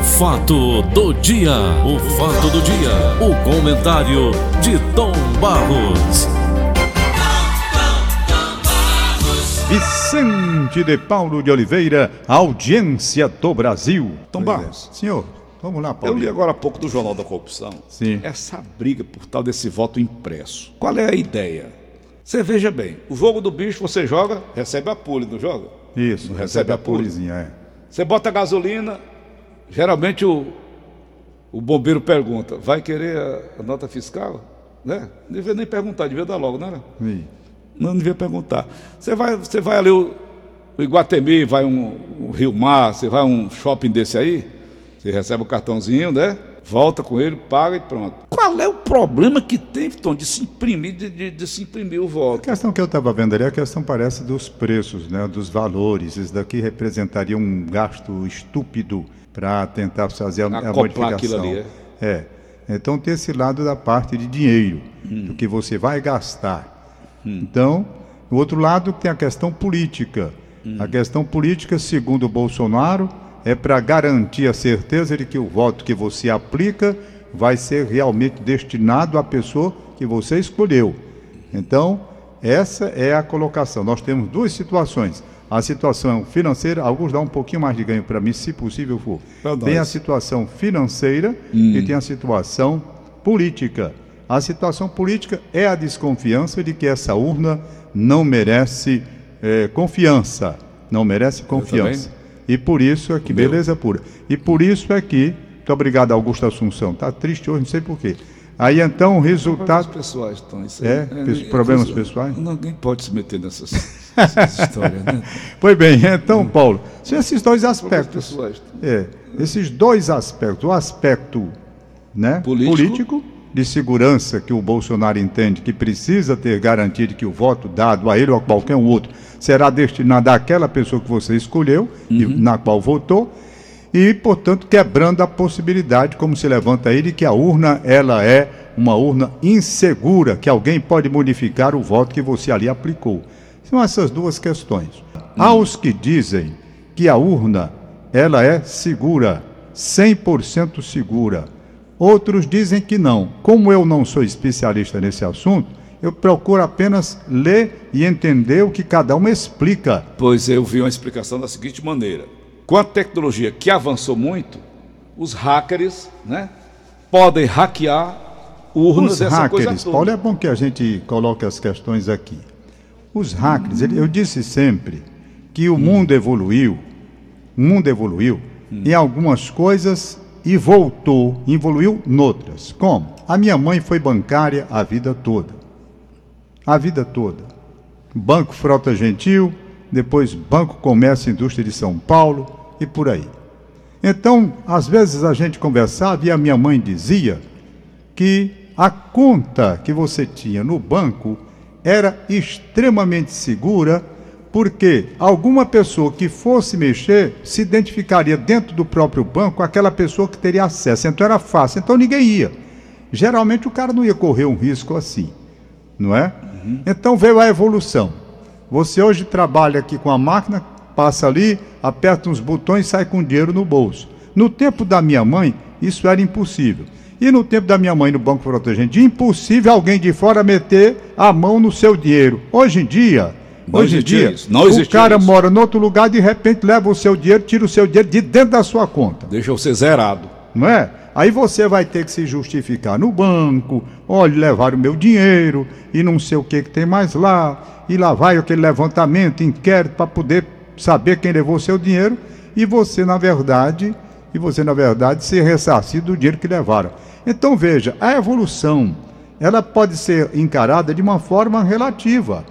O fato do dia, o fato do dia, o comentário de Tom Barros. Vicente de Paulo de Oliveira, audiência do Brasil. Tom Barros. Senhor, vamos lá, Eu Paulo. li agora há pouco do Jornal da Corrupção. Sim. Essa briga por tal desse voto impresso. Qual é a ideia? Você veja bem, o jogo do bicho você joga, recebe a pule, não joga? Isso, Não recebe a pule. pulizinha, é. Você bota gasolina, geralmente o, o bombeiro pergunta, vai querer a, a nota fiscal? Né? Não devia nem perguntar, devia dar logo, né? Ih, Não devia perguntar. Você vai, você vai ali o, o Iguatemi, vai um, um Rio Mar, você vai um shopping desse aí, você recebe o cartãozinho, né? Volta com ele, paga e pronto. Qual é o problema que tem, Tom, de se imprimir, de, de- de se imprimir o A voto? questão que eu estava vendo ali, a questão parece dos preços, né, dos valores. Isso daqui representaria um gasto estúpido para tentar fazer a, a modificação. ali, é. Então tem esse lado da parte de dinheiro, do que você vai gastar. Então, o outro lado tem a questão política. A questão política, segundo o Bolsonaro, é para garantir a certeza de que o voto que você aplica vai ser realmente destinado à pessoa que você escolheu. Então, essa é a colocação. Nós temos duas situações. A situação financeira, alguns dão um pouquinho mais de ganho para mim, se possível for. Pra Tem a situação financeira e tem a situação política. A situação política é a desconfiança de que essa urna não merece eh, confiança. Não merece confiança. E por isso é que, meu. beleza pura. E por isso é que, muito obrigado, Augusto Assunção. Está triste hoje, não sei porquê. Aí então o Problemas resultado. pessoais, Tom, isso aí. É? Pes- problemas pessoais? Ninguém pode se meter nessas, nessas histórias, né? Pois bem, então, Paulo, são esses dois Problemas aspectos. pessoais. É, esses dois aspectos, o aspecto né, Político. de segurança que o Bolsonaro entende que precisa ter garantia de que o voto dado a ele ou a qualquer um outro será destinado àquela pessoa que você escolheu e na qual votou e, portanto, quebrando a possibilidade, como se levanta aí, de que a urna ela é uma urna insegura, que alguém pode modificar o voto que você ali aplicou. São essas duas questões. Há os que dizem que a urna ela é segura, 100% segura. Outros dizem que não. Como eu não sou especialista nesse assunto, eu procuro apenas ler e entender o que cada um explica. Pois eu vi uma explicação da seguinte maneira: com a tecnologia que avançou muito, os hackers, né, podem hackear urnas Os essa coisa hackers, toda. Paulo, é bom que a gente coloque as questões aqui. Os hackers, ele- eu disse sempre que o mundo evoluiu, o mundo evoluiu em algumas coisas e voltou, evoluiu noutras. Como? A minha mãe foi bancária a vida toda. A vida toda. Banco Frota Gentil, depois Banco Comércio e Indústria de São Paulo e por aí. Então, às vezes a gente conversava e a minha mãe dizia que a conta que você tinha no banco era extremamente segura, porque alguma pessoa que fosse mexer se identificaria dentro do próprio banco aquela pessoa que teria acesso. Então era fácil, então ninguém ia. Geralmente o cara não ia correr um risco assim, não é? Então veio a evolução. Você hoje trabalha aqui com a máquina, passa ali, aperta uns botões e sai com dinheiro no bolso. No tempo da minha mãe, isso era impossível. E no tempo da minha mãe no Banco Protegente, impossível alguém de fora meter a mão no seu dinheiro. Hoje em dia, Não hoje em dia, isso, não o cara isso. mora em outro lugar, de repente leva o seu dinheiro, tira o seu dinheiro de dentro da sua conta Deixa eu ser zerado. não é? Aí você vai ter que se justificar no banco, olha, levaram o meu dinheiro e não sei o que que tem mais lá, e lá vai aquele levantamento, inquérito para poder saber quem levou o seu dinheiro e você na verdade, e você na verdade ser ressarcido do dinheiro que levaram. Então veja, a evolução, ela pode ser encarada de uma forma relativa.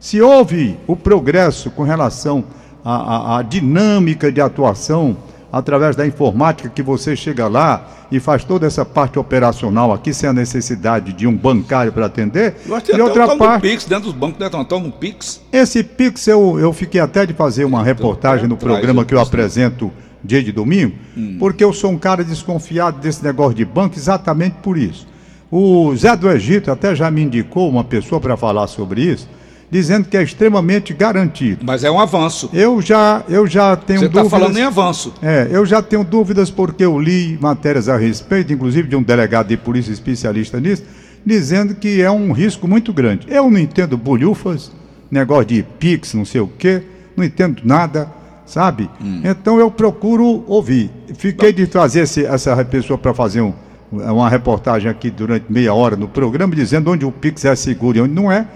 Se houve o progresso com relação à, à- à dinâmica de atuação através da informática que você chega lá e faz toda essa parte operacional aqui sem a necessidide de um bancário para atender, e outra parte, Pix dentro dos bancos, né? Tom, no Pix. esse Pix eu, eu fiquei até de fazer uma reportagem no traz programa que eu apresento dia de domingo, porque eu sou um cara desconfiado desse negócio de banco exatamente por isso. O Zé do Egito até já me indicou uma pessoa para falar sobre isso, dizendo que é extremamente garantido. Mas é um avanço. Eu já, eu já tenho Você está dúvidas. falando em avanço. É, eu já tenho dúvidas porque eu li matérias a respeito, inclusive de um delegado de polícia especialista nisso, dizendo que é um risco muito grande. Eu não entendo bolhufas, negócio de Pix, não sei o quê, não entendo nada, sabe? Então eu procuro ouvir. Fiquei de trazer esse- essa pessoa para fazer um- uma reportagem aqui durante meia hora no programa, dizendo onde o Pix é seguro e onde não é,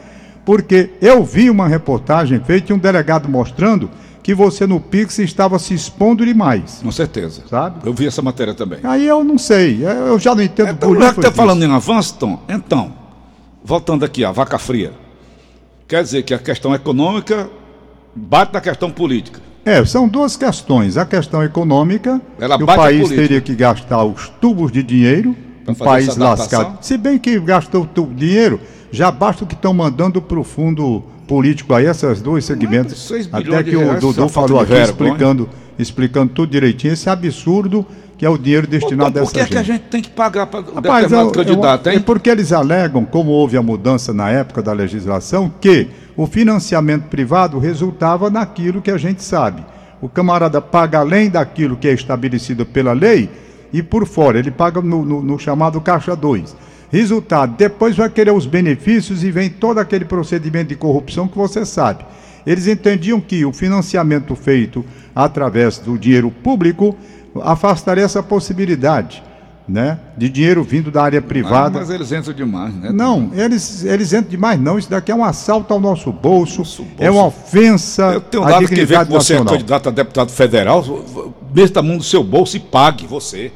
porque eu vi uma reportagem feita e um delegado mostrando que você no Pix estava se expondo demais, Com certeza. sabe? Eu vi essa matéria também. Aí eu não sei, eu já não entendo Então, já que está falando em avanço, Tom, então, voltando aqui, a vaca fria. Quer dizer que a questão econômica bate na questão política. É, são duas questões. A questão econômica, Ela que o país teria que gastar os tubos de dinheiro, um país lascado. Se bem que gastou o dinheiro, já basta o que estão mandando para o fundo político aí, esses dois segmentos. Até que o Dudu falou aqui, vergonha. explicando, explicando tudo direitinho, esse absurdo que é o dinheiro destinado Então, a por essa que, é que a gente. gente tem que pagar para Rapaz, determinado eu- candidato, eu- hein? É porque eles alegam, como houve a mudança na época da legislação, que o financiamento privado resultava naquilo que a gente sabe. O camarada paga além daquilo que é estabelecido pela lei e por fora. Ele paga no, no- no chamado Caixa 2. Resultado, depois vai querer os benefícios e vem todo aquele procedimento de corrupção que você sabe. Eles entendiam que o financiamento feito através do dinheiro público afastaria essa possibilidade, né, de dinheiro vindo da área privada. Ah, mas eles entram demais, né? Não, eles, eles entram demais não. Isso daqui é um assalto ao nosso bolso, Nosso bolso. é uma ofensa Eu tenho dado que ver que você é nacional. candidato a deputado federal, meta a mão do seu bolso e pague você.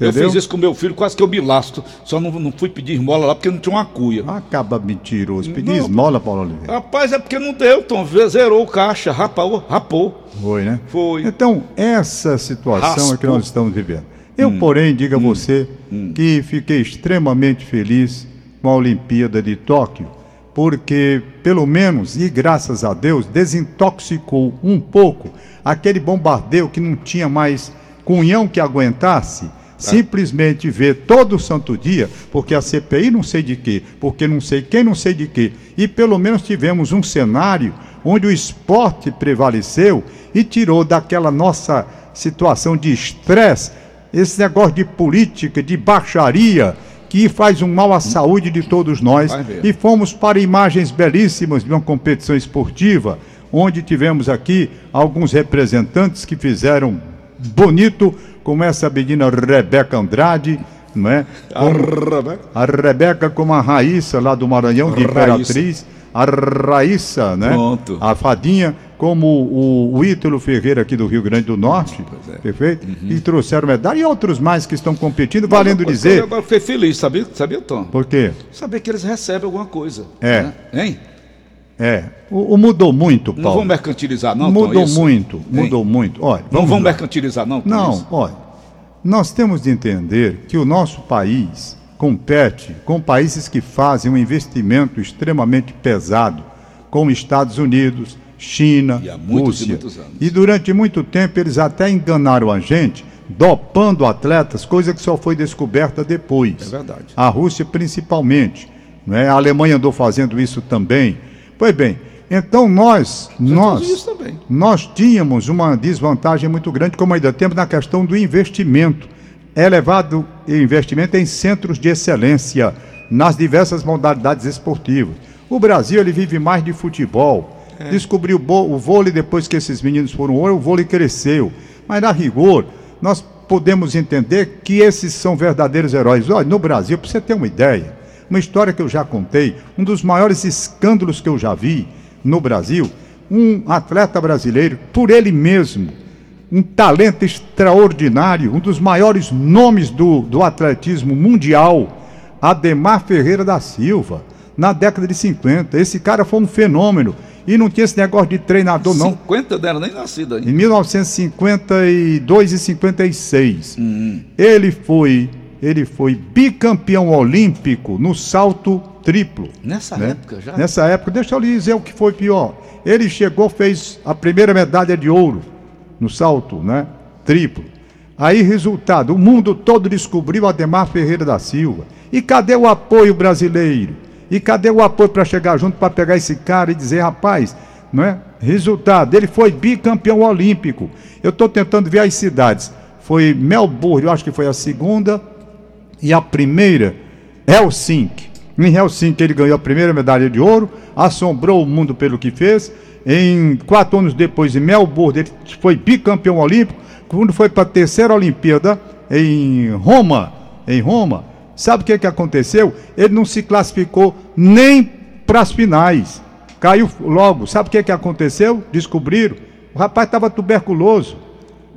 Eu Entendeu? fiz isso com meu filho, quase que eu me lastro. Só não, não fui pedir esmola lá porque não tinha uma cuia. Acaba mentiroso. Pedir Não. esmola, Paulo Oliveira. Rapaz, é porque não deu, Tom. Zerou o caixa, rapou, rapou. Foi, né? Foi. Então, essa situação é que. Hum. nós estamos vivendo. Eu, porém, digo a você que fiquei extremamente feliz com a Olimpíada de Tóquio, porque, pelo menos, e graças a Deus, desintoxicou um pouco aquele bombardeio que não tinha mais cunhão que aguentasse. Simplesmente ver todo santo dia, porque a CPI não sei de quê, porque não sei quem não sei de quê. E pelo menos tivemos um cenário onde o esporte prevaleceu e tirou daquela nossa situação de estresse esse negócio de política, de baixaria, que faz um mal à saúde de todos nós. E fomos para imagens belíssimas de uma competição esportiva, onde tivemos aqui alguns representantes que fizeram bonito, como essa menina Rebeca Andrade, não é? Como- a Rebeca como a Raíssa lá do Maranhão, de Raíssa. Imperatriz. A Raíssa, né? Pronto. A Fadinha, como o, o Ítalo Ferreira aqui do Rio Grande do Norte, é. perfeito? E trouxeram medalha. E outros mais que estão competindo, valendo dizer. Eu fiquei feliz, sabia, sabia Tom? Por quê? Saber que eles recebem alguma coisa. É. né? Hein? É. O, o mudou muito, Não Paulo. vão mercantilizar, não, mudou muito, Hein? mudou muito. Olha, Não vão lá. mercantilizar, não, Tom, Não, isso? olha, nós temos de entender que o nosso país compete com países que fazem um investimento extremamente pesado, como Estados Unidos, China, E muitos e Rússia. anos. E durante muito tempo eles até enganaram a gente, dopando atletas, coisa que só foi descoberta depois. É verdade. A Rússia principalmente, não é? A Alemanha andou fazendo isso também. Pois bem, então nós, nós, nós tínhamos uma desvantagem muito grande, como ainda temos na questão do investimento. É levado investimento em centros de excelência nas diversas modalidades esportivas. O Brasil ele vive mais de futebol. Descobriu o vôlei depois que esses meninos foram ouro, o vôlei cresceu. Mas a rigor, nós podemos entender que esses são verdadeiros heróis. Olha, no Brasil, para você ter uma ideia, uma história que eu já contei, um dos maiores escândalos que eu já vi no Brasil, um atleta brasileiro, por ele mesmo, um talento extraordinário, um dos maiores nomes do, do atletismo mundial, Ademar Ferreira da Silva, na década de 50. Esse cara foi um fenômeno. E não tinha esse negócio de treinador, não. 50 dela nem nascida Em ainda. 1952 e 56, Hum. ele foi ele foi bicampeão olímpico no salto triplo. Nessa né? época já? Nessa época, deixa eu lhe dizer o que foi pior. Ele chegou, fez a primeira medalha de ouro no salto, né? Triplo. Aí, resultado, o mundo todo descobriu Ademar Ferreira da Silva. E cadê o apoio brasileiro? E cadê o apoio para chegar junto para pegar esse cara e dizer, rapaz, não é? Resultado, ele foi bicampeão olímpico. Eu estou tentando ver as cidades. Foi Melbourne, eu acho que foi a segunda, e a primeira, Helsinki. Em Helsinki ele ganhou a primeira medalha de ouro, assombrou o mundo pelo que fez. Em quatro anos depois, em Melbourne, ele foi bicampeão olímpico. Quando foi para a terceira Olimpíada, em Roma, em Roma, sabe o que, que aconteceu? Ele não se classificou nem para as finais. Caiu logo. Sabe o que, que aconteceu? Descobriram. O rapaz estava tuberculoso.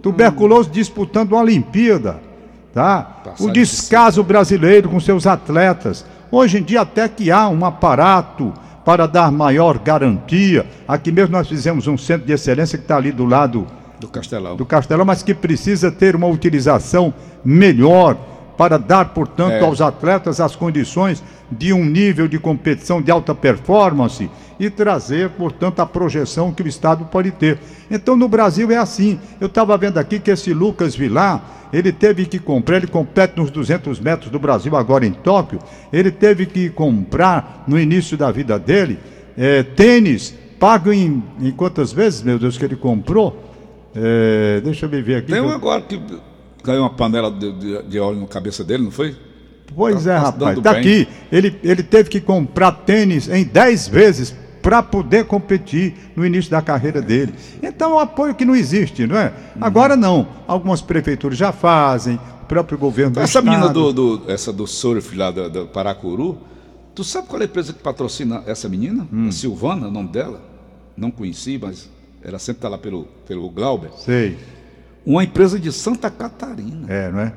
Tuberculoso disputando uma Olimpíada. Tá? o descaso brasileiro com seus atletas. Hoje em dia até que há um aparato para dar maior garantia. Aqui mesmo nós fizemos um centro de excelência que está ali do lado do Castelão. Do Castelão, mas que precisa ter uma utilização melhor para dar, portanto, é. aos atletas as condições de um nível de competição de alta performance e trazer, portanto, a projeção que o Estado pode ter. Então, no Brasil é assim. Eu estava vendo aqui que esse Lucas Vilar, ele teve que comprar, ele compete nos 200 metros do Brasil, agora em Tóquio, ele teve que comprar, no início da vida dele, é, tênis, pago em, em quantas vezes, meu Deus, que ele comprou? É, deixa eu ver aqui. Tem um agora que caiu uma panela de, de, de óleo na cabeça dele, não foi? Pois tá, é, rapaz. Tá aqui. Ele, ele teve que comprar tênis em 10 vezes para poder competir no início da carreira dele. Então é um apoio que não existe, não é? Uhum. Agora não. Algumas prefeituras já fazem, o próprio governo do Essa menina do, do, essa do surf lá do, do, Paracuru, tu sabe qual é a empresa que patrocina essa menina? Hum. A Silvana, o nome dela? Não conheci, mas ela sempre está lá pelo, pelo Glauber. Sei. Uma empresa de Santa Catarina. É, não é?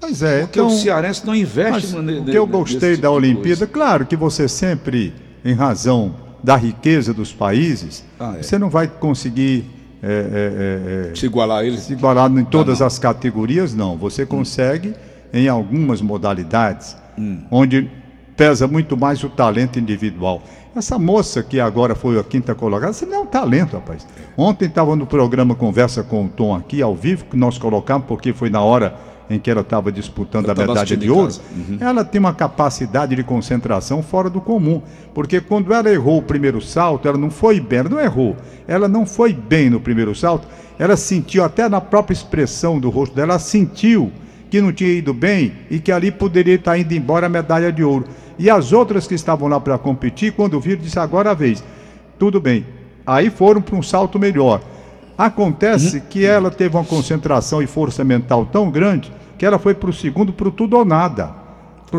Pois é. Porque então, o cearense não investe no, O que eu gostei da tipo Olimpíada, claro que você sempre, em razão da riqueza dos países, ah, é. você não vai conseguir é, é, é, é se igualar eles? Se igualar em todas ah, as categorias, não. Você consegue hum. em algumas modalidades, hum. onde pesa muito mais o talento individual. Essa moça que agora foi a quinta colocada, você não é um talento, rapaz. Ontem estava no programa Conversa com o Tom aqui, ao vivo, que nós colocamos, porque foi na hora em que ela estava disputando Eu a medalha de ouro. Uhum. Ela tem uma capacidade de concentração fora do comum. Porque quando ela errou o primeiro salto, ela não foi bem, ela não errou. Ela não foi bem no primeiro salto. Ela sentiu, até na própria expressão do rosto dela, ela sentiu que não tinha ido bem e que ali poderia estar indo embora a medalha de ouro. E as outras que estavam lá para competir, quando viram, disse agora a vez. Tudo bem. Aí foram para um salto melhor. Acontece uhum. que ela teve uma concentração e força mental tão grande que ela foi para o segundo, para o tudo ou nada.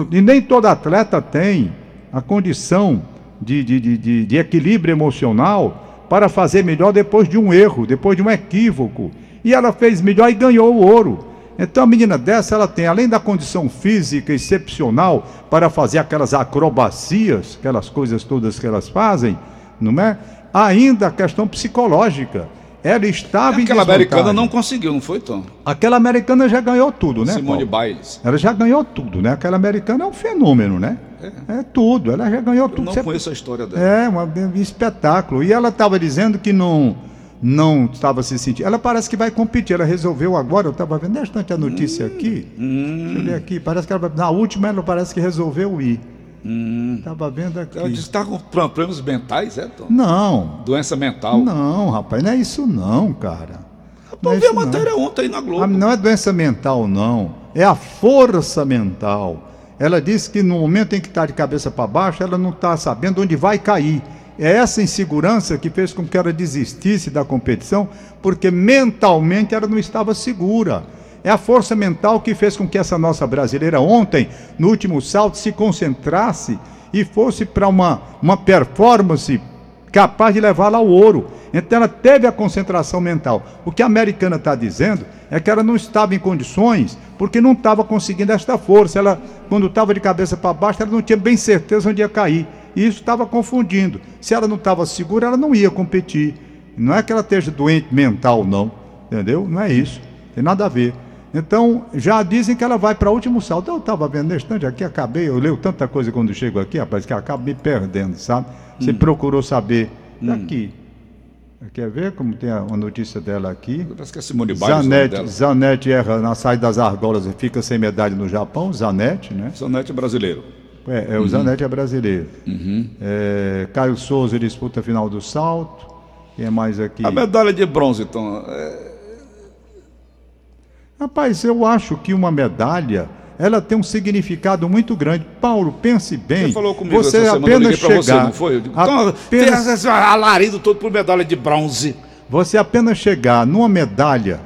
E nem todo atleta tem a condição de, de, de, de, equilíbrio emocional para fazer melhor depois de um erro, depois de um equívoco. E ela fez melhor e ganhou o ouro. Então a menina dessa, ela tem, além da condição física excepcional para fazer aquelas acrobacias, aquelas coisas todas que elas fazem, não é? Ainda a questão psicológica. Ela estava Aquela americana não conseguiu, não foi, Tom? Aquela americana já ganhou tudo, né? Simone Biles. Ela já ganhou tudo, né? Aquela americana é um fenômeno, né? É, é tudo, ela já ganhou Eu tudo. não Você... conheço a história dela. É, um, um espetáculo. E ela estava dizendo que não não estava se sentindo. Ela parece que vai competir. Ela resolveu agora, eu estava vendo bastante a notícia hum, aqui. Hum. Deixa eu ver aqui. Parece que ela, na última ela parece que resolveu ir. Estava hum. vendo aqui. Ela está com problemas mentais, é, Tom? Não. Doença mental? Não, rapaz, não é isso não, cara. Eu é vi a matéria não. ontem na Globo. Ah, não é doença mental, não. É a força mental. Ela disse que no momento em que está de cabeça para baixo, ela não está sabendo onde vai cair. É essa insegurança que fez com que ela desistisse da competição, porque mentalmente ela não estava segura. É a força mental que fez com que essa nossa brasileira ontem, no último salto, se concentrasse e fosse para uma, uma performance capaz de levá-la ao ouro. Então ela teve a concentração mental. O que a americana está dizendo é que ela não estava em condições, porque não estava conseguindo esta força. Ela, quando estava de cabeça para baixo, ela não tinha bem certeza onde ia cair. E isso estava confundindo. Se ela não estava segura, ela não ia competir. Não é que ela esteja doente mental, não. Entendeu? Não é isso. Tem nada a ver. Então, já dizem que ela vai para o último salto. Eu estava vendo nesse instante aqui, acabei, eu leio tanta coisa quando chego aqui, rapaz, que acabo me perdendo, sabe? Você hum. procurou saber. Hum. Aqui. Quer ver como tem uma notícia dela aqui? Parece que é Simone Biles. Zanetti, Zanetti erra na saída das argolas e fica sem medalha no Japão. Zanetti, né? Zanetti é brasileiro. É, é o Zanetti é brasileiro. É, Caio Souza disputa a final do salto. Quem é mais aqui? A medalha de bronze, então. é- Rapaz, eu acho que uma medalha ela tem um significado muito grande. Paulo, pense bem. Você falou comigo você essa semana, apenas chegar, você, não foi? Eu digo, então, apenas, tem esse alarido todo por medalha de bronze. Você apenas chegar numa medalha,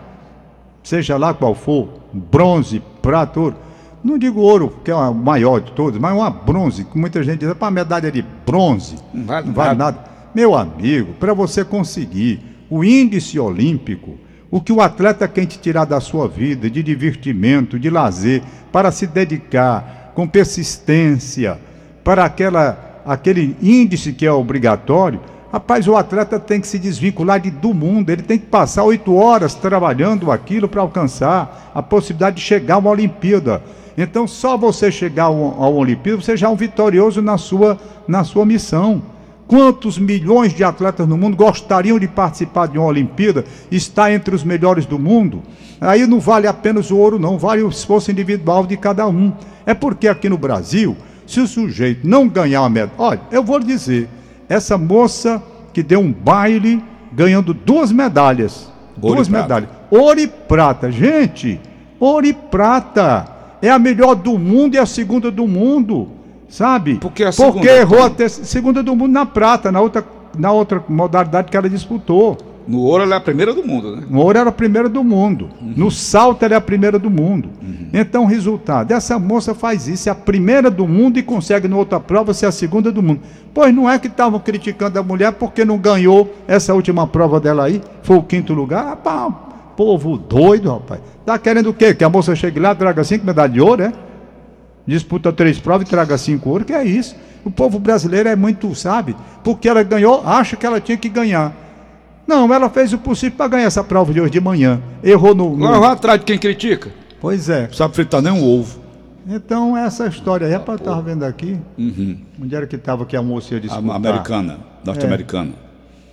seja lá qual for, bronze, prata, ouro, não digo ouro, que é a maior de todas, mas uma bronze, que muita gente diz, para medalha de bronze, Não vale não vale nada. nada. Meu amigo, para você conseguir o índice olímpico, o que o atleta quer te tirar da sua vida, de divertimento, de lazer, para se dedicar com persistência para aquela, aquele índice que é obrigatório, rapaz, o atleta tem que se desvincular de, do mundo, ele tem que passar oito horas trabalhando aquilo para alcançar a possibilidade de chegar a uma Olimpíada. Então, só você chegar ao, ao Olimpíada, você já é um vitorioso na sua, na sua missão. Quantos milhões de atletas no mundo gostariam de participar de uma Olimpíada, estar entre os melhores do mundo? Aí não vale apenas o ouro, não, vale o esforço individual de cada um. É porque aqui no Brasil, se o sujeito não ganhar uma medalha. Olha, eu vou lhe dizer, essa moça que deu um baile ganhando duas medalhas. Ouro duas medalhas. Ouro e prata. Gente, ouro e prata. É a melhor do mundo e a segunda do mundo. Sabe? Porque segunda, errou Tom? a ter- segunda do mundo na prata, na outra, na outra modalidade que ela disputou. No ouro ela é a primeira do mundo, né? No ouro era a primeira do mundo. No salto ela é a primeira do mundo. Então, resultado, essa moça faz isso, é a primeira do mundo e consegue na outra prova ser a segunda do mundo. Pois não é que estavam criticando a mulher porque não ganhou essa última prova dela aí, foi o quinto lugar. Rapaz, povo doido, rapaz. Tá querendo o quê? Que a moça chegue lá, traga cinco medalhas de ouro, é? Disputa três provas e traga cinco ouro, que é isso. O povo brasileiro é muito, sabe? Porque ela ganhou, acha que ela tinha que ganhar. Não, ela fez o possível para ganhar essa prova de hoje de manhã. Errou no. no- Agora vai atrás de quem critica. Pois é. Não sabe fritar nem um ovo. Então, essa história aí, rapaz, eu tava vendo aqui. Uhum. Onde era que tava que a moça disputar? americana, norte-americana.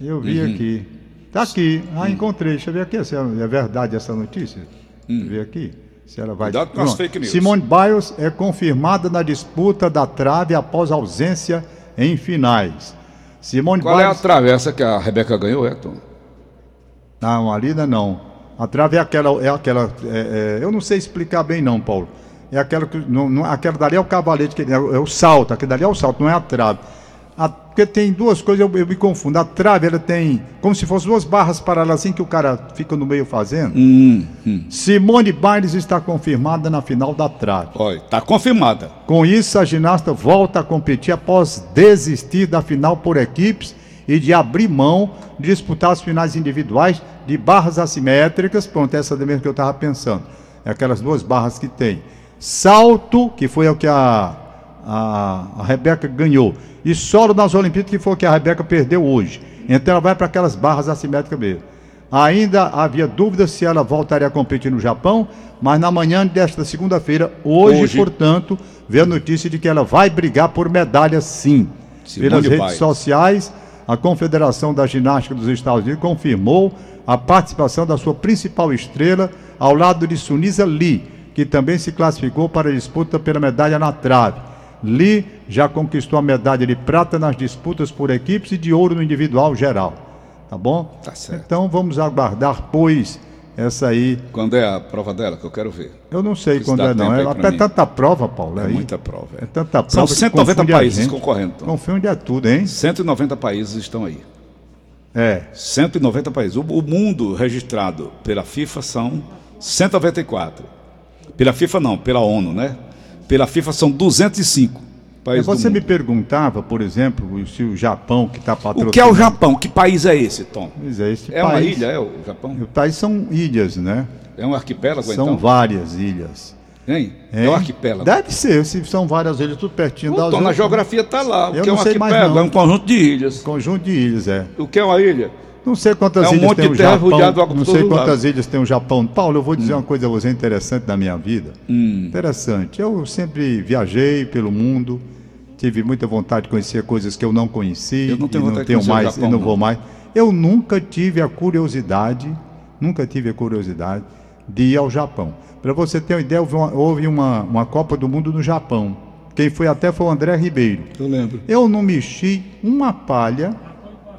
Eu vi aqui. Tá aqui. Ah, encontrei. Deixa eu ver aqui se é é verdade essa notícia. Deixa eu ver aqui. Se ela vai. Cuidado com as fake news. Simone Biles é confirmada na disputa da trave após ausência em finais. Simone Qual é a Biles. travessa que a Rebeca ganhou, é, Tom? Não, ali ainda não. A trave é aquela. É aquela é- é- eu não sei explicar bem, não, Paulo. É aquela que. Não, não- aquela dali é o cavalete, que é, o- é o salto. Aquele dali é o salto, não é a trave. A- porque tem duas coisas, eu, eu me confundo. A trave, ela tem. Como se fossem duas barras paralelas assim que o cara fica no meio fazendo. Hum, hum. Simone Biles está confirmada na final da trave. Olha, tá confirmada. Com isso, a ginasta volta a competir após desistir da final por equipes e de abrir mão de disputar as finais individuais de barras assimétricas. Pronto, essa é mesmo que eu estava pensando. É aquelas duas barras que tem. Salto, que foi o que a, a, a Rebeca ganhou. E solo nas Olimpíadas, que foi o que a Rebeca perdeu hoje. Então ela vai para aquelas barras assimétricas mesmo. Ainda havia dúvidas se ela voltaria a competir no Japão, mas na manhã desta segunda-feira, hoje, Hoje. portanto, veio a notícia de que ela vai brigar por medalha sim. Simone Pelas redes sociais, a Confederação da Ginástica dos Estados Unidos confirmou a participação da sua principal estrela ao lado de Sunisa Lee, que também se classificou para a disputa pela medalha na trave. Lee já conquistou a medalha de prata nas disputas por equipes e de ouro no individual geral. Tá bom? Tá certo. Então vamos aguardar, pois, essa aí. Quando é a prova dela que eu quero ver? Eu não sei quando é, não. aí É, é tanta prova, Paulo. É aí. muita prova. É É. tanta prova. São que 190 confunde a países concorrendo. Tom. Confunde a tudo, hein? 190 países estão aí. É. 190 países. O, o mundo registrado pela FIFA são 194. Pela FIFA não, pela ONU, né? Pela FIFA são 205 países Você me perguntava, por exemplo, se o Japão que está patrocinando. O que é o Japão? Que país é esse, Tom? Pois é, esse É uma país- ilha, é o Japão? O país são ilhas, né? É um arquipélago, São então? várias ilhas. Hein? É, um arquipélago. Deve ser, se são várias ilhas, tudo pertinho Pô, das Tom, na geografia está lá. O Eu que é um arquipélago? não. É um conjunto de ilhas. Conjunto de ilhas, é. O que é uma ilha? Não sei quantas É um ilhas monte tem de o terra Japão. Não sei quantas lado. ilhas tem o Japão. Paulo, eu vou dizer uma coisa a você interessante da minha vida. Hum. Interessante. Eu sempre viajei pelo mundo, tive muita vontade de conhecer coisas que eu não conheci Eu não tenho e não tenho mais Japão, e não não. vou mais. Eu nunca tive a curiosidade, nunca tive a curiosidade de ir ao Japão. Para você ter uma ideia, houve uma, houve uma, uma Copa do Mundo no Japão. Quem foi até foi o André Ribeiro. Eu lembro. Eu não mexi uma palha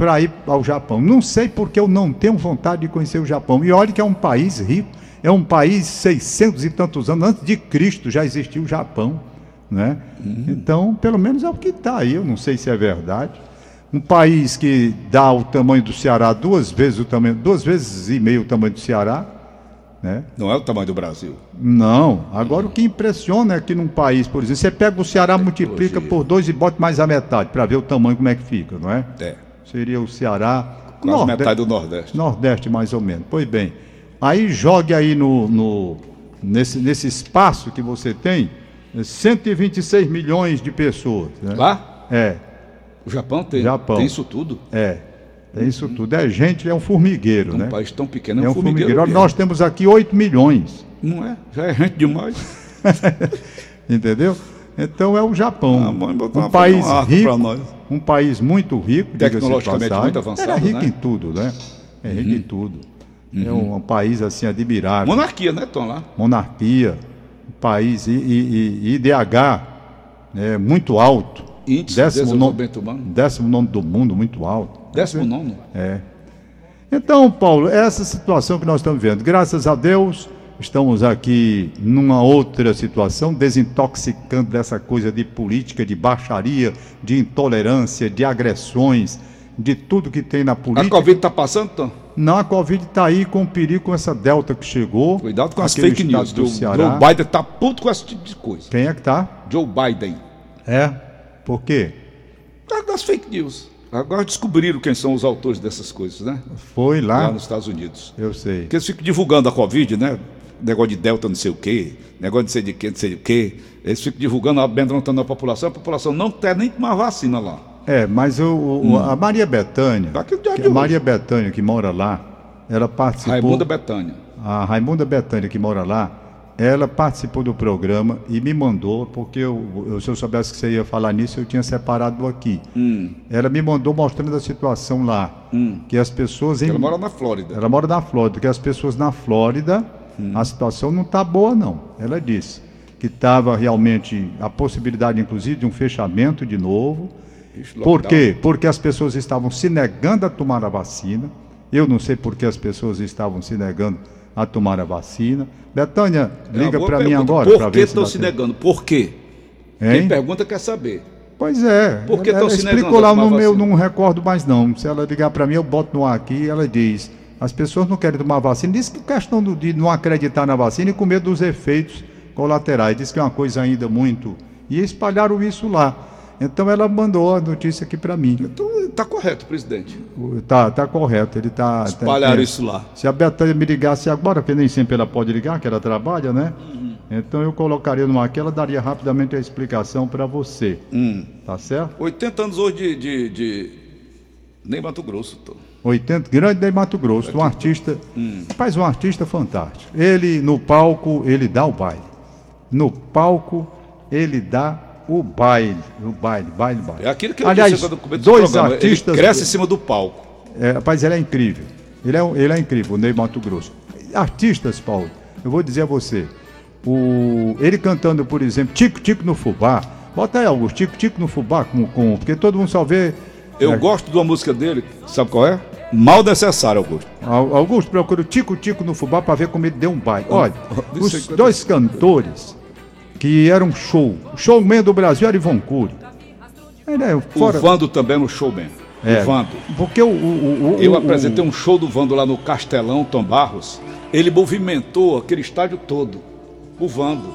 para ir ao Japão. Não sei porque eu não tenho vontade de conhecer o Japão. E olha que é um país rico, é um país 600 e tantos anos antes de Cristo já existiu o Japão, né? Então, pelo menos é o que está aí. Eu não sei se é verdade. Um país que dá o tamanho do Ceará duas vezes o tamanho, duas vezes e meio o tamanho do Ceará, né? Não é o tamanho do Brasil. Não. Agora o que impressiona é que num país, por exemplo, você pega o Ceará, multiplica por dois e bota mais a metade para ver o tamanho como é que fica, não é? É. Seria o Ceará. Quase Norde- metade do Nordeste. Nordeste, mais ou menos. Pois bem. Aí jogue aí no, no- nesse, nesse espaço que você tem, eh, 126 milhões de pessoas. Né? Lá, É, o Japão tem, Japão. tem isso tudo. é. É isso tudo. É gente, é um formigueiro, Um né? país tão pequeno, É um formigueiro. Olha, mesmo. Nós temos aqui 8 milhões, Não é? Já é gente demais. entendeu? Então é o Japão. Ah, um país rico, um país muito rico, Tecnologicamente muito avançado, É rico né? em tudo, né? É rico em tudo. É um, um país assim admirável. Monarquia, né, Tom? Lá. monarquia, um país I- I- I- IDH é, muito alto. Índice de décimo, nono, desenvolvimento humano. décimo nono do mundo, muito alto. Décimo nono. É. Então, Paulo, essa situação que nós estamos vendo, graças a Deus, estamos aqui numa outra situação, desintoxicando dessa coisa de política, de baixaria, de intolerância, de agressões, de tudo que tem na A política. Covid está passando, Tom? Não, a Covid está aí com perigo com essa Delta que chegou. Cuidado com as fake news. do O Ceará. Joe Biden tá puto com esse tipo de coisa. Quem é que tá? Joe Biden. É? Por quê? Por causa das fake news. Agora descobriram quem são os autores dessas coisas, né? Foi lá? Lá nos Estados Unidos. Eu sei. Porque eles ficam divulgando a Covid, né? Negócio de Delta não sei o quê, negócio de sei de quê, não sei o quê. Eles ficam divulgando, amedrontando a população, a população não quer nem tomar vacina lá. É, mas o, o- a Maria dia que de a. Maria Bethânia que mora lá, ela participou. Raimunda Betânia. A Raimunda Bethânia que mora lá, ela participou do programa e me mandou, porque eu, eu- se eu soubesse que você ia falar nisso, eu tinha separado aqui. Hum. Ela me mandou mostrando a situação lá, que as pessoas em Ela mora na Flórida. Ela mora na Flórida, que as pessoas na Flórida, Hum. a situação não está boa, não. Ela disse que estava realmente a possibilidade, inclusive, de um fechamento de novo. Ixi, Por quê? Porque as pessoas estavam se negando a tomar a vacina. Eu não sei por que as pessoas estavam se negando a tomar a vacina. Betânia, É liga para mim agora. Por que se estão se tempo. negando? Por quê? Hein? Quem pergunta quer saber. Pois é. Por que estão se explicou negando a lá no meu, não recordo mais não. Se ela ligar para mim, eu boto no ar aqui e ela diz: as pessoas não querem tomar vacina. Diz que questão de não acreditar na vacina e com medo dos efeitos colaterais. Diz que é uma coisa ainda muito. E espalharam isso lá. Então ela mandou a notícia aqui para mim. Então está correto, presidente. O- Tá, correto. Ele tá. Espalharam tá- isso lá. Se a Betânia me ligasse agora, porque nem sempre ela pode ligar, que ela trabalha, né? Uhum. Então eu colocaria numa aqui, ela daria rapidamente a explicação para você. Hum. Tá certo? 80 anos hoje de, de, de... Nem Mato Grosso, Tom. 80, grande de Mato Grosso, um artista, Hum. faz um artista fantástico. Ele no palco, ele dá o baile. No palco, ele dá o baile, o baile, baile, baile. É aquilo que eu Aliás, disse quando do dois programa. artistas, Ele cresce em cima do palco. é, rapaz, ele é incrível. Ele é, ele é incrível, o Ney Mato Grosso. Artistas, Paulo, eu vou dizer a você, o, ele cantando, por exemplo, Tico Tico no Fubá. Bota aí, Augusto, Tico Tico no Fubá, com, com, porque todo mundo só vê. Eu é, gosto de uma música dele, sabe qual é? Mal necessário, Augusto. Au- Augusto procura o Tico Tico no Fubá para ver como ele deu um baile. Olha, os dois cantores que eram show, o showman do Brasil era Ivon Cury. Ele é fora. O Vando também no showman. é, O Vando. Porque o. o, o- Eu o- apresentei um show do Vando lá no Castelão, Tom Barros. Ele movimentou aquele estádio todo. O Vando.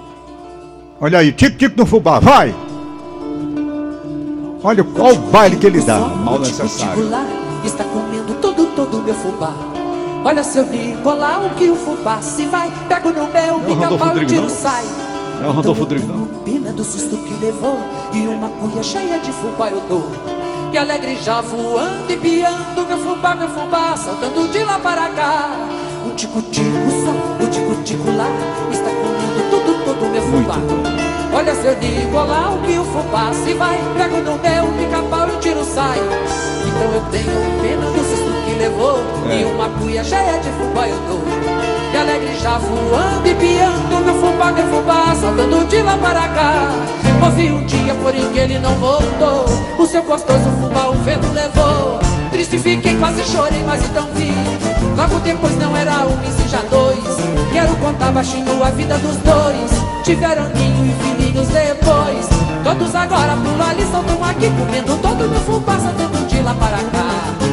Olha aí, Tico Tico no Fubá, vai! Olha qual o baile que ele dá. Mal O tico-tico necessário. está todo meu fubá. Olha seu Nicolau que o fubá se vai. Pego no meu Rodolfo pica-pau e o Rodrigo, tiro sai. É o Rodolfo Então eu Rodrigo, não? Pena do susto que levou e uma cuia cheia de fubá eu dou. Que alegre já voando e piando meu fubá, meu fubá, saltando de lá para cá. O tico-tico só, o tico-tico lá está comendo tudo, todo meu fubá. Olha seu Nicolau que o fubá se vai. Pego no meu pica-pau e o tiro sai. Então eu tenho pena do susto levou É. E uma cuia cheia de fubá eu dou Que alegre já voando e piando Meu fubá, meu fubá, saltando de lá para cá Houve um dia, porém, que ele não voltou. O seu gostoso fubá o vento levou. Triste fiquei, quase chorei, mas então vi. Logo depois não era um, e já dois. Quero contar baixinho a vida dos dois. Tiveram ninho e filhinhos depois. Todos agora por ali, soltam aqui, comendo todo meu fubá, saltando de lá para cá.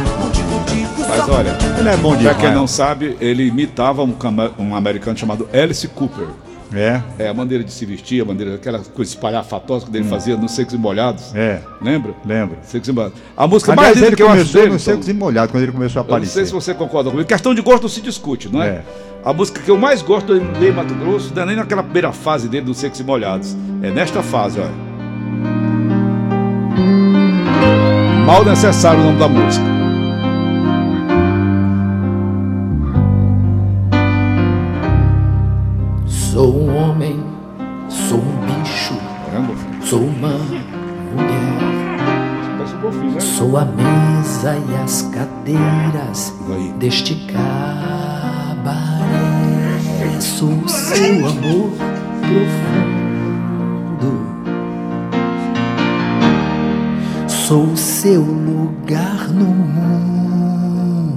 Mas olha, Ele é bom pra quem não sabe, ele imitava um, um americano chamado Alice Cooper. É, É a maneira de se vestir, a maneira, aquela coisa espalhafatosa que ele fazia nos Secos e Molhados. Hum. é, Lembra? lembro. Secos e Molhados. A música Aliás, mais linda ele que eu acho dele... nos secos e molhados, quando ele começou a Eu não sei aparecer. se você concorda comigo. Questão de gosto não se discute, não é? É. A música que eu mais gosto do Ney Mato Grosso não é nem naquela primeira fase dele dos Secos e Molhados. É nesta fase, olha. Mal necessário o nome da música. Sou um homem, sou um bicho, sou uma mulher. né? Sou a mesa e as cadeiras deste cabaré. Sou o seu amor profundo. Sou o seu lugar no mundo.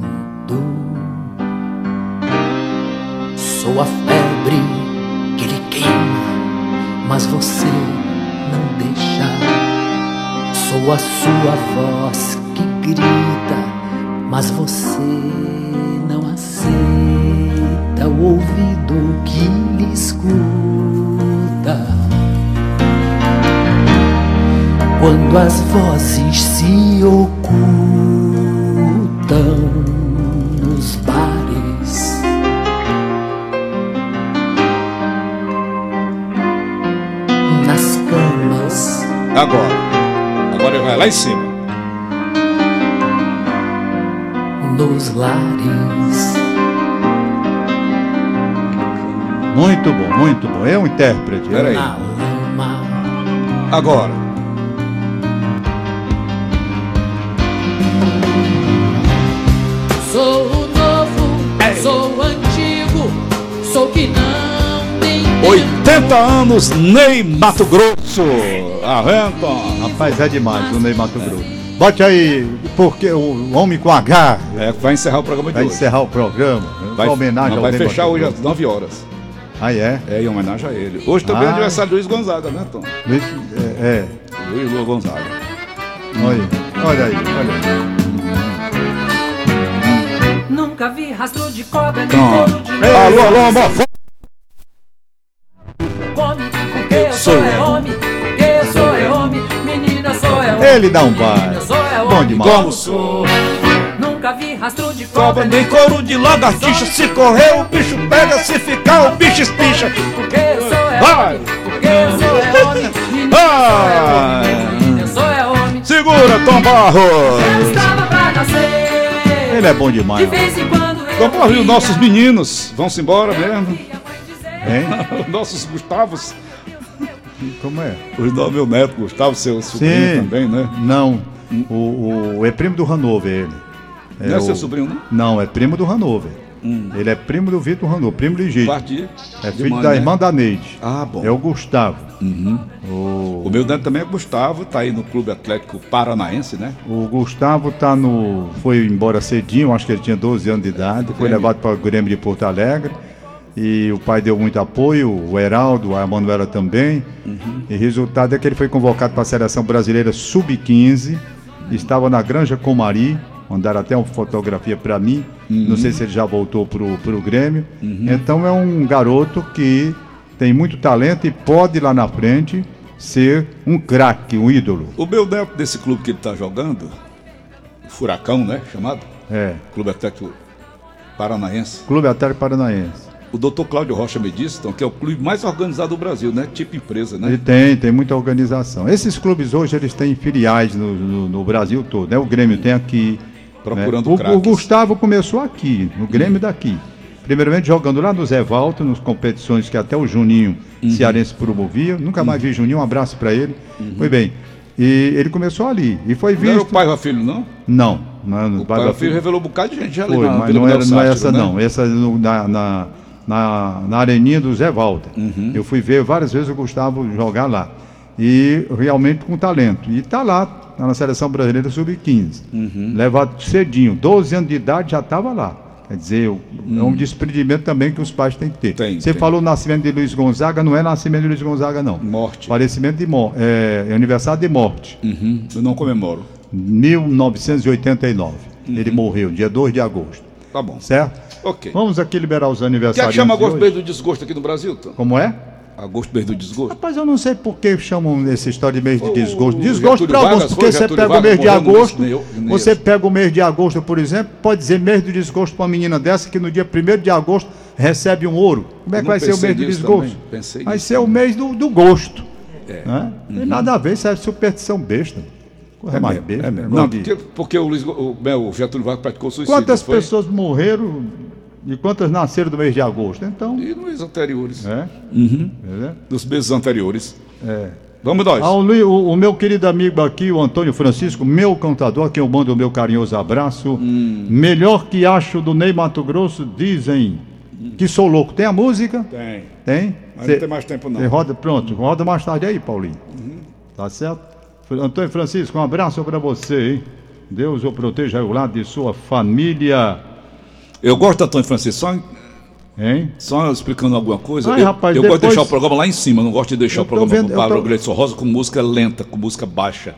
Sou a febre mas você não deixa. Sou a sua voz que grita, mas você não aceita o ouvido que lhe escuta. Quando as vozes se ocultam lá em cima. nos lares. Muito bom, muito bom. É um intérprete. Pera aí. Na lama, Agora. 40 anos, Ney Mato Grosso. Arrenta. Rapaz, é demais o Ney Mato Grosso. Bote aí, porque o Homem com H. É, vai encerrar o programa de vai hoje. Vai encerrar o programa. Vai, homenagem vai fechar Mato hoje Grosso. às 9 horas. Ah, é? É, em homenagem a ele. Hoje também é ah. é aniversário do Luiz Gonzaga, né, Tom? Luiz, é, é. Luiz Lua Gonzaga. Olha, olha aí, olha aí. Nunca vi rastro de cobra, nem couro de... Alô, alô, homofóbico! Ele dá um baile. é Bom demais. Como sou? Nunca vi rastro de Cobra nem couro de lagartixa. Se correr, o bicho pega. Se ficar, o bicho espicha. porque eu sou é Vai. homem, porque eu sou é homem, menina sou é homem, menina sou é homem. Segura, Tom Eu Barros. estava pra nascer. Ele é bom De demais. vez em quando eu Tom Barros e os nossos meninos vão-se embora mesmo. Hein? Os nossos Gustavos. Como é? Os no- meu neto Gustavo, seu sobrinho Sim. também, né? Não. O, o- é primo do Hanover, ele. É Não é seu o- sobrinho, não? Não, é primo do Hanover. Ele é primo do Vitor Hanover, primo legítimo. Parte de- É filho mãe, da né? irmã da Neide. Ah, bom. É o Gustavo. O meu neto também é Gustavo, tá aí no Clube Atlético Paranaense, né? O Gustavo tá no. Foi embora cedinho, acho que ele tinha 12 anos de idade. Foi levado para o Grêmio de Porto Alegre. E o pai deu muito apoio, o Heraldo, a Manuela também. E resultado é que ele foi convocado para a seleção brasileira sub-15. Estava na Granja Comari. Mandaram até uma fotografia para mim. Não sei se ele já voltou pro, pro Grêmio. Então é um garoto que tem muito talento e pode lá na frente ser um craque, um ídolo. O meu neto desse clube que ele tá jogando, o Furacão, né? Chamado É. Clube Atlético Paranaense. Clube Atlético Paranaense. O doutor Cláudio Rocha me disse, então, que é o clube mais organizado do Brasil, né? Tipo empresa, Ele né? tem, tem muita organização. Esses clubes hoje eles têm filiais no, no- no Brasil todo, né? O Grêmio tem aqui. Procurando né? o, o Gustavo começou aqui, no Grêmio daqui. Primeiramente jogando lá no Zé Valto, nas competições que até o Juninho Uhum. Cearense promovia. Nunca mais vi Juninho, um abraço para ele. Foi bem. E ele começou ali. E foi Uhum. Não era o visto. pai e o filho, não? Não, não, O pai e o filho revelou um bocado de gente ali Foi, na mas Vila não, era, não é essa né? não. Essa no- na, na, na, na areninha do Zé Walter. Uhum. Eu fui ver várias vezes o Gustavo jogar lá. e realmente com talento. E está lá, tá na seleção brasileira sub-15. Uhum. Levado cedinho, 12 anos de idade já estava lá. Quer dizer, é um desprendimento também que os pais têm que ter. Tem, Você tem. falou nascimento de Luiz Gonzaga, não é nascimento de Luiz Gonzaga, não. Morte. Falecimento de morte. É, é aniversário de morte. Uhum. Eu não comemoro. 1989. Ele morreu, dia 2 de agosto. Tá bom. Certo? Ok. Vamos aqui liberar os O que é que aniversários. chama agosto mês do desgosto aqui no Brasil, Tom? Como é? Agosto mês do desgosto? Rapaz, eu não sei por que chamam essa história de mês de desgosto. Desgosto para alguns, porque você pega o mês de agosto, você pega o mês de agosto, por exemplo, pode dizer mês do desgosto para uma menina dessa que no dia 1 de agosto recebe um ouro. Como é que vai ser o mês do desgosto? Vai ser o mês do, do gosto. É. Né? Não tem nada a ver, isso é superstição besta. Coisa mais mesmo, besta. é mesmo. Não, porque, porque o, Luiz, o, o Getúlio Vargas praticou suicídio. Quantas pessoas morreram e quantas nasceram do mês de agosto? Então, E nos anteriores. é. Uhum. Entendeu? Dos meses anteriores. É. Vamos nós. Ao o, o meu querido amigo aqui, o Antônio Francisco, meu contador, a quem eu mando o meu carinhoso abraço. Hum. Melhor que acho do Ney Mato Grosso, dizem que sou louco. Tem a música? Tem. Tem? Mas Cê- não tem mais tempo, não. roda, pronto, roda mais tarde aí, Paulinho. Tá certo? Antônio Francisco, um abraço para você, hein? Deus o proteja ao lado de sua família, Eu gosto do Antônio Francisco, só, hein? só explicando alguma coisa. Ai, eu rapaz, eu gosto de depois- deixar o programa lá em cima, não gosto de deixar Eu o programa vendo- com Pablo tô- Gleison Rosa com música lenta, com música baixa.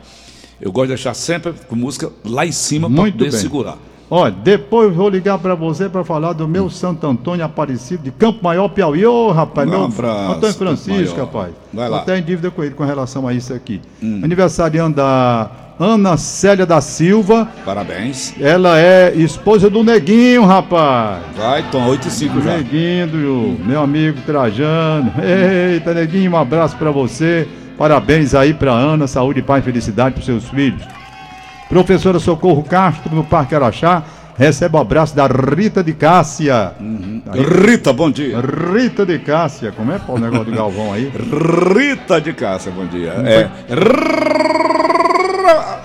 Eu gosto de deixar sempre com música lá em cima para poder bem. segurar. Olha, depois vou ligar para você para falar do meu Santo Antônio Aparecido de Campo Maior, Piauí. Ô, rapaz, Um meu abraço, Antônio Francisco, rapaz. Vai lá. Hum. Em dívida com ele com relação a isso aqui. Aniversariando da Ana Célia da Silva. Parabéns. Ela é esposa do Neguinho, rapaz. Vai, Tom, 8 e 5 já. Neguinho, do meu amigo Trajano. Eita, Neguinho, um abraço para você. Parabéns aí para Ana, saúde, paz e felicidade para seus filhos. Professora Socorro Castro, no Parque Araxá, recebe o abraço da Rita de Cássia. Aí, Rita, bom dia. Rita de Cássia, como é pô, o negócio do Galvão aí? Rita de Cássia, bom dia. É.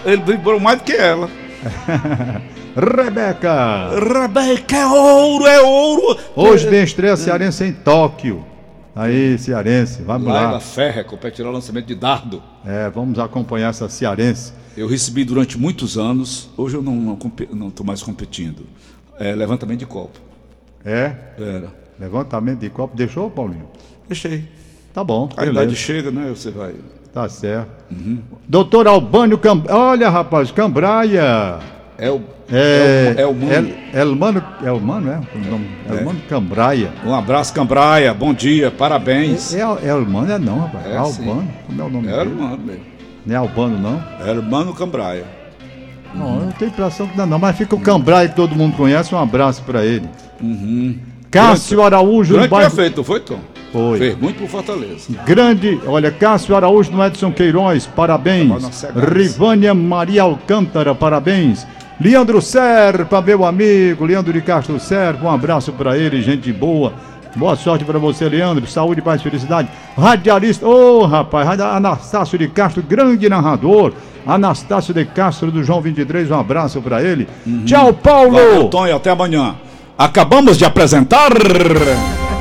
Ele vibrou mais do que ela. Rebeca! Rebeca, é ouro, é ouro. Hoje tem estreia cearense em Tóquio. Aí, cearense, vamos Laila lá. Ferrer competirá o lançamento de dardo. É, vamos acompanhar essa cearense. Eu recebi durante muitos anos, hoje eu não não compe- não estou mais competindo. É, levantamento de copo. É, Era. levantamento de copo. Deixou, Paulinho? Deixei. Tá bom, A idade beleza. chega, né? Você vai. Tá certo. Doutor Albânio Cam... Olha, rapaz, Cambraia. É o. É, É o, é o mundo. El- Elmano, Elmano, é? O nome? Elmano Cambraia. Um abraço, Cambraia. Bom dia, parabéns. É, é Elmano, é não, rapaz. É, É, Albano. Como é o nome É dele? irmão mesmo. Não é Albano, não? É irmão Cambraia. Não, eu tenho impressão que não, não. Mas fica o Cambraia que todo mundo conhece. Um abraço pra ele. Cássio Araújo, Grande bairro... prefeito, foi, Tom? Foi. Fez muito por Fortaleza. Grande, olha, Cássio Araújo no Edson Queiroz, parabéns. Cegas. Rivânia Maria Alcântara, parabéns. Leandro Serpa, meu amigo, Leandro de Castro Serpa, um abraço pra ele, gente boa. Boa sorte pra você, Leandro. Saúde, paz e felicidade. Radialista, ô rapaz, Radi- Anastácio de Castro, grande narrador. Anastácio de Castro do João 23, um abraço pra ele. Tchau, Paulo. Valeu, e até amanhã. Acabamos de apresentar.